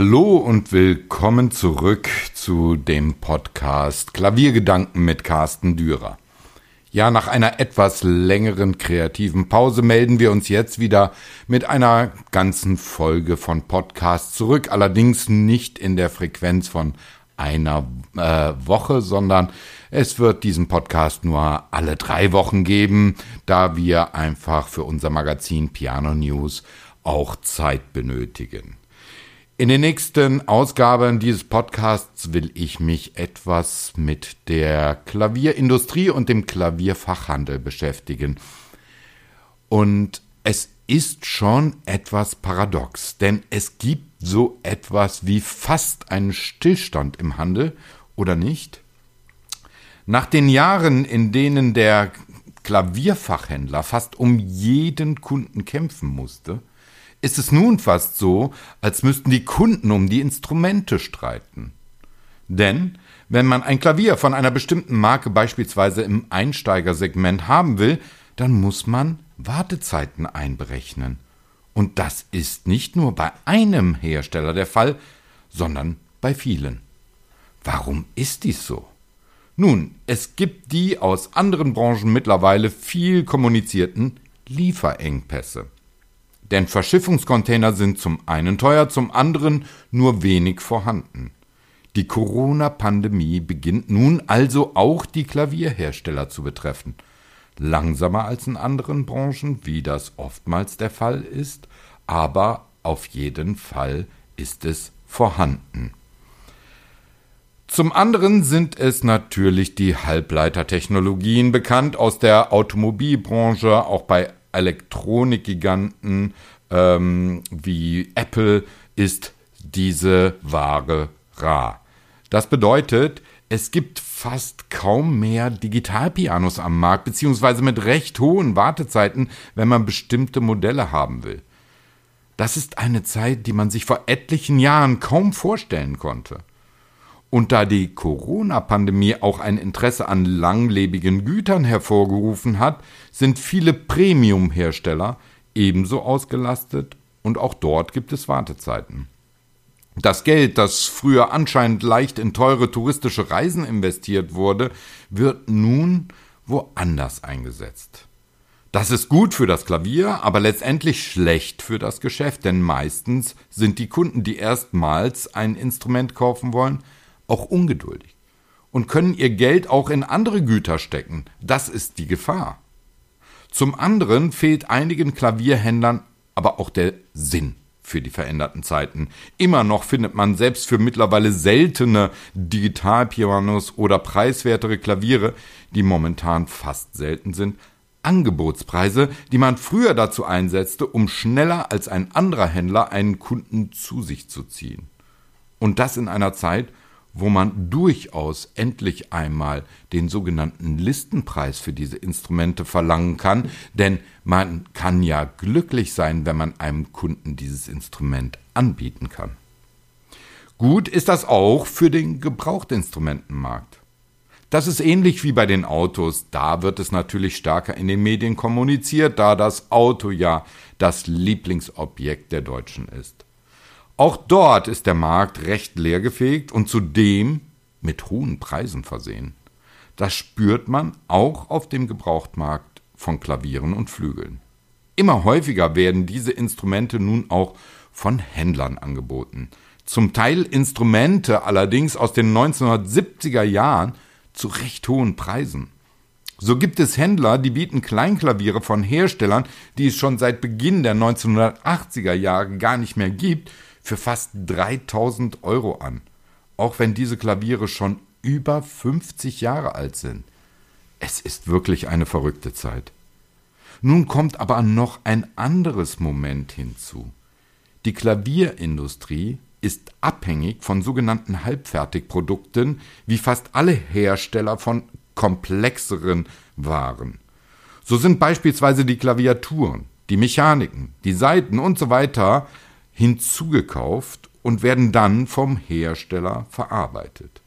Hallo und willkommen zurück zu dem Podcast Klaviergedanken mit Carsten Dürer. Ja, nach einer etwas längeren kreativen Pause melden wir uns jetzt wieder mit einer ganzen Folge von Podcasts zurück, allerdings nicht in der Frequenz von einer äh, Woche, sondern es wird diesen Podcast nur alle drei Wochen geben, da wir einfach für unser Magazin Piano News auch Zeit benötigen. In den nächsten Ausgaben dieses Podcasts will ich mich etwas mit der Klavierindustrie und dem Klavierfachhandel beschäftigen. Und es ist schon etwas paradox, denn es gibt so etwas wie fast einen Stillstand im Handel, oder nicht? Nach den Jahren, in denen der Klavierfachhändler fast um jeden Kunden kämpfen musste, ist es nun fast so, als müssten die Kunden um die Instrumente streiten. Denn wenn man ein Klavier von einer bestimmten Marke beispielsweise im Einsteigersegment haben will, dann muss man Wartezeiten einberechnen. Und das ist nicht nur bei einem Hersteller der Fall, sondern bei vielen. Warum ist dies so? Nun, es gibt die aus anderen Branchen mittlerweile viel kommunizierten Lieferengpässe. Denn Verschiffungscontainer sind zum einen teuer, zum anderen nur wenig vorhanden. Die Corona-Pandemie beginnt nun also auch die Klavierhersteller zu betreffen. Langsamer als in anderen Branchen, wie das oftmals der Fall ist, aber auf jeden Fall ist es vorhanden. Zum anderen sind es natürlich die Halbleitertechnologien bekannt aus der Automobilbranche, auch bei Elektronikgiganten ähm, wie Apple ist diese Ware rar. Das bedeutet, es gibt fast kaum mehr Digitalpianos am Markt, beziehungsweise mit recht hohen Wartezeiten, wenn man bestimmte Modelle haben will. Das ist eine Zeit, die man sich vor etlichen Jahren kaum vorstellen konnte. Und da die Corona-Pandemie auch ein Interesse an langlebigen Gütern hervorgerufen hat, sind viele Premium-Hersteller ebenso ausgelastet und auch dort gibt es Wartezeiten. Das Geld, das früher anscheinend leicht in teure touristische Reisen investiert wurde, wird nun woanders eingesetzt. Das ist gut für das Klavier, aber letztendlich schlecht für das Geschäft, denn meistens sind die Kunden, die erstmals ein Instrument kaufen wollen, auch ungeduldig und können ihr Geld auch in andere Güter stecken. Das ist die Gefahr. Zum anderen fehlt einigen Klavierhändlern aber auch der Sinn für die veränderten Zeiten. Immer noch findet man selbst für mittlerweile seltene Digitalpianos oder preiswertere Klaviere, die momentan fast selten sind, Angebotspreise, die man früher dazu einsetzte, um schneller als ein anderer Händler einen Kunden zu sich zu ziehen. Und das in einer Zeit, wo man durchaus endlich einmal den sogenannten Listenpreis für diese Instrumente verlangen kann, denn man kann ja glücklich sein, wenn man einem Kunden dieses Instrument anbieten kann. Gut ist das auch für den Gebrauchtinstrumentenmarkt. Das ist ähnlich wie bei den Autos. Da wird es natürlich stärker in den Medien kommuniziert, da das Auto ja das Lieblingsobjekt der Deutschen ist. Auch dort ist der Markt recht leergefegt und zudem mit hohen Preisen versehen. Das spürt man auch auf dem Gebrauchtmarkt von Klavieren und Flügeln. Immer häufiger werden diese Instrumente nun auch von Händlern angeboten. Zum Teil Instrumente allerdings aus den 1970er Jahren zu recht hohen Preisen. So gibt es Händler, die bieten Kleinklaviere von Herstellern, die es schon seit Beginn der 1980er Jahre gar nicht mehr gibt, für fast 3000 Euro an, auch wenn diese Klaviere schon über 50 Jahre alt sind. Es ist wirklich eine verrückte Zeit. Nun kommt aber noch ein anderes Moment hinzu. Die Klavierindustrie ist abhängig von sogenannten Halbfertigprodukten, wie fast alle Hersteller von komplexeren Waren. So sind beispielsweise die Klaviaturen, die Mechaniken, die Saiten und so weiter hinzugekauft und werden dann vom Hersteller verarbeitet.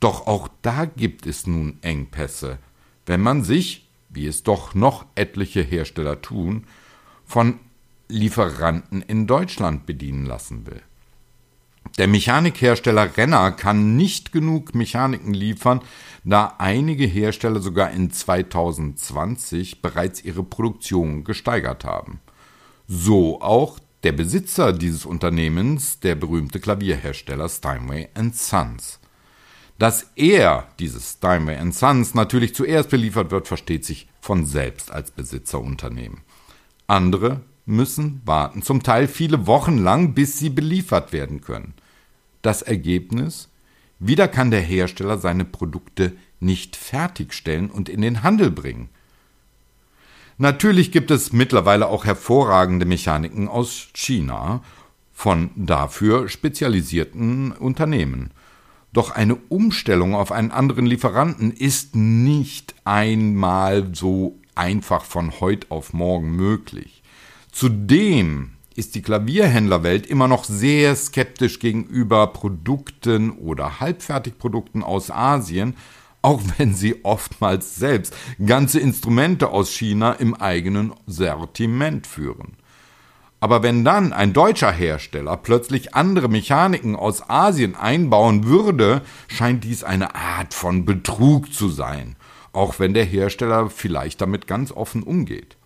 Doch auch da gibt es nun Engpässe, wenn man sich, wie es doch noch etliche Hersteller tun, von Lieferanten in Deutschland bedienen lassen will. Der Mechanikhersteller Renner kann nicht genug Mechaniken liefern, da einige Hersteller sogar in 2020 bereits ihre Produktion gesteigert haben. So auch der Besitzer dieses Unternehmens, der berühmte Klavierhersteller Steinway Sons. Dass er, dieses Steinway Sons, natürlich zuerst beliefert wird, versteht sich von selbst als Besitzerunternehmen. Andere müssen warten, zum Teil viele Wochen lang, bis sie beliefert werden können. Das Ergebnis? Wieder kann der Hersteller seine Produkte nicht fertigstellen und in den Handel bringen. Natürlich gibt es mittlerweile auch hervorragende Mechaniken aus China von dafür spezialisierten Unternehmen. Doch eine Umstellung auf einen anderen Lieferanten ist nicht einmal so einfach von heute auf morgen möglich. Zudem ist die Klavierhändlerwelt immer noch sehr skeptisch gegenüber Produkten oder Halbfertigprodukten aus Asien, auch wenn sie oftmals selbst ganze Instrumente aus China im eigenen Sortiment führen. Aber wenn dann ein deutscher Hersteller plötzlich andere Mechaniken aus Asien einbauen würde, scheint dies eine Art von Betrug zu sein, auch wenn der Hersteller vielleicht damit ganz offen umgeht.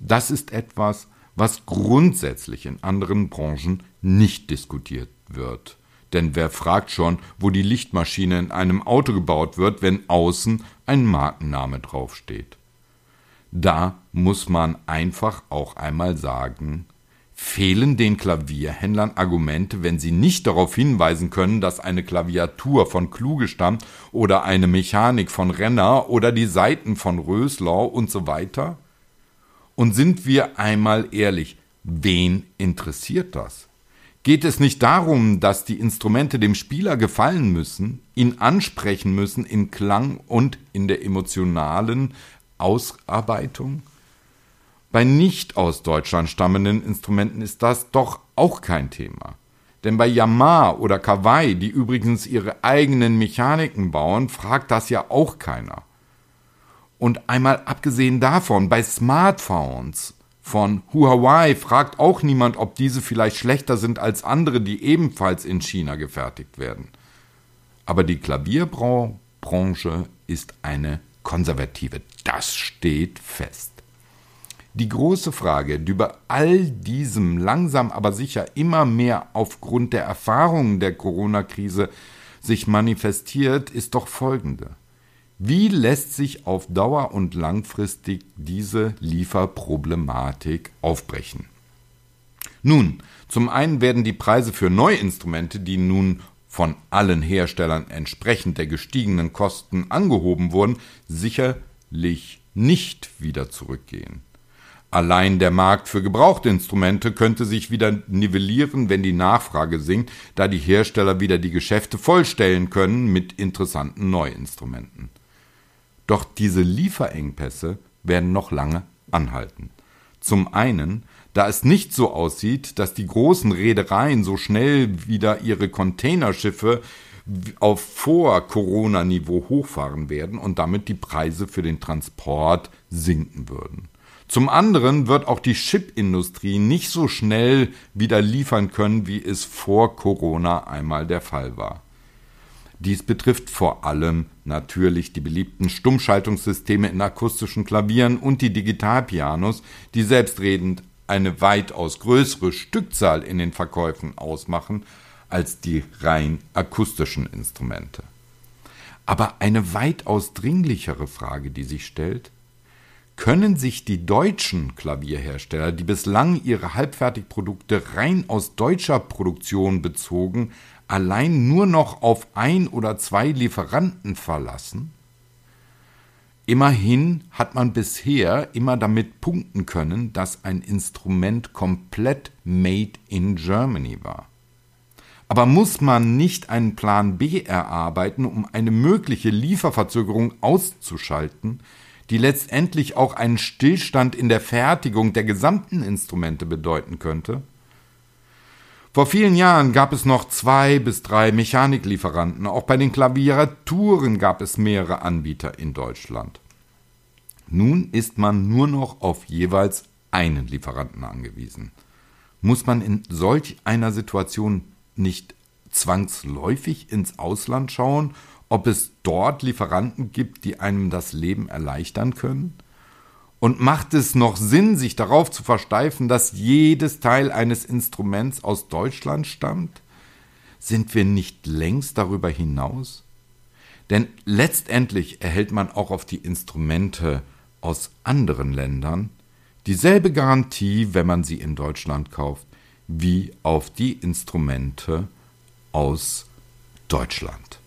Das ist etwas, was grundsätzlich in anderen Branchen nicht diskutiert wird. Denn wer fragt schon, wo die Lichtmaschine in einem Auto gebaut wird, wenn außen ein Markenname draufsteht? Da muss man einfach auch einmal sagen, fehlen den Klavierhändlern Argumente, wenn sie nicht darauf hinweisen können, dass eine Klaviatur von Kluge stammt oder eine Mechanik von Renner oder die Saiten von Röslau und so weiter? Und sind wir einmal ehrlich, wen interessiert das? Geht es nicht darum, dass die Instrumente dem Spieler gefallen müssen, ihn ansprechen müssen in Klang und in der emotionalen Ausarbeitung? Bei nicht aus Deutschland stammenden Instrumenten ist das doch auch kein Thema. Denn bei Yamaha oder Kawai, die übrigens ihre eigenen Mechaniken bauen, fragt das ja auch keiner. Und einmal abgesehen davon, bei Smartphones von Huawei fragt auch niemand, ob diese vielleicht schlechter sind als andere, die ebenfalls in China gefertigt werden. Aber die Klavierbranche ist eine konservative. Das steht fest. Die große Frage, die über all diesem langsam aber sicher immer mehr aufgrund der Erfahrungen der Corona-Krise sich manifestiert, ist doch folgende. Wie lässt sich auf Dauer und langfristig diese Lieferproblematik aufbrechen? Nun, zum einen werden die Preise für Neuinstrumente, die nun von allen Herstellern entsprechend der gestiegenen Kosten angehoben wurden, sicherlich nicht wieder zurückgehen. Allein der Markt für gebrauchte Instrumente könnte sich wieder nivellieren, wenn die Nachfrage sinkt, da die Hersteller wieder die Geschäfte vollstellen können mit interessanten Neuinstrumenten. Doch diese Lieferengpässe werden noch lange anhalten. Zum einen, da es nicht so aussieht, dass die großen Reedereien so schnell wieder ihre Containerschiffe auf Vor-Corona-Niveau hochfahren werden und damit die Preise für den Transport sinken würden. Zum anderen wird auch die Chipindustrie nicht so schnell wieder liefern können, wie es vor Corona einmal der Fall war. Dies betrifft vor allem natürlich die beliebten Stummschaltungssysteme in akustischen Klavieren und die Digitalpianos, die selbstredend eine weitaus größere Stückzahl in den Verkäufen ausmachen als die rein akustischen Instrumente. Aber eine weitaus dringlichere Frage, die sich stellt, können sich die deutschen Klavierhersteller, die bislang ihre Halbfertigprodukte rein aus deutscher Produktion bezogen, allein nur noch auf ein oder zwei Lieferanten verlassen? Immerhin hat man bisher immer damit punkten können, dass ein Instrument komplett made in Germany war. Aber muss man nicht einen Plan B erarbeiten, um eine mögliche Lieferverzögerung auszuschalten, die letztendlich auch einen Stillstand in der Fertigung der gesamten Instrumente bedeuten könnte? Vor vielen Jahren gab es noch zwei bis drei Mechaniklieferanten. Auch bei den Klaviaturen gab es mehrere Anbieter in Deutschland. Nun ist man nur noch auf jeweils einen Lieferanten angewiesen. Muss man in solch einer Situation nicht zwangsläufig ins Ausland schauen, ob es dort Lieferanten gibt, die einem das Leben erleichtern können? Und macht es noch Sinn, sich darauf zu versteifen, dass jedes Teil eines Instruments aus Deutschland stammt? Sind wir nicht längst darüber hinaus? Denn letztendlich erhält man auch auf die Instrumente aus anderen Ländern dieselbe Garantie, wenn man sie in Deutschland kauft, wie auf die Instrumente aus Deutschland.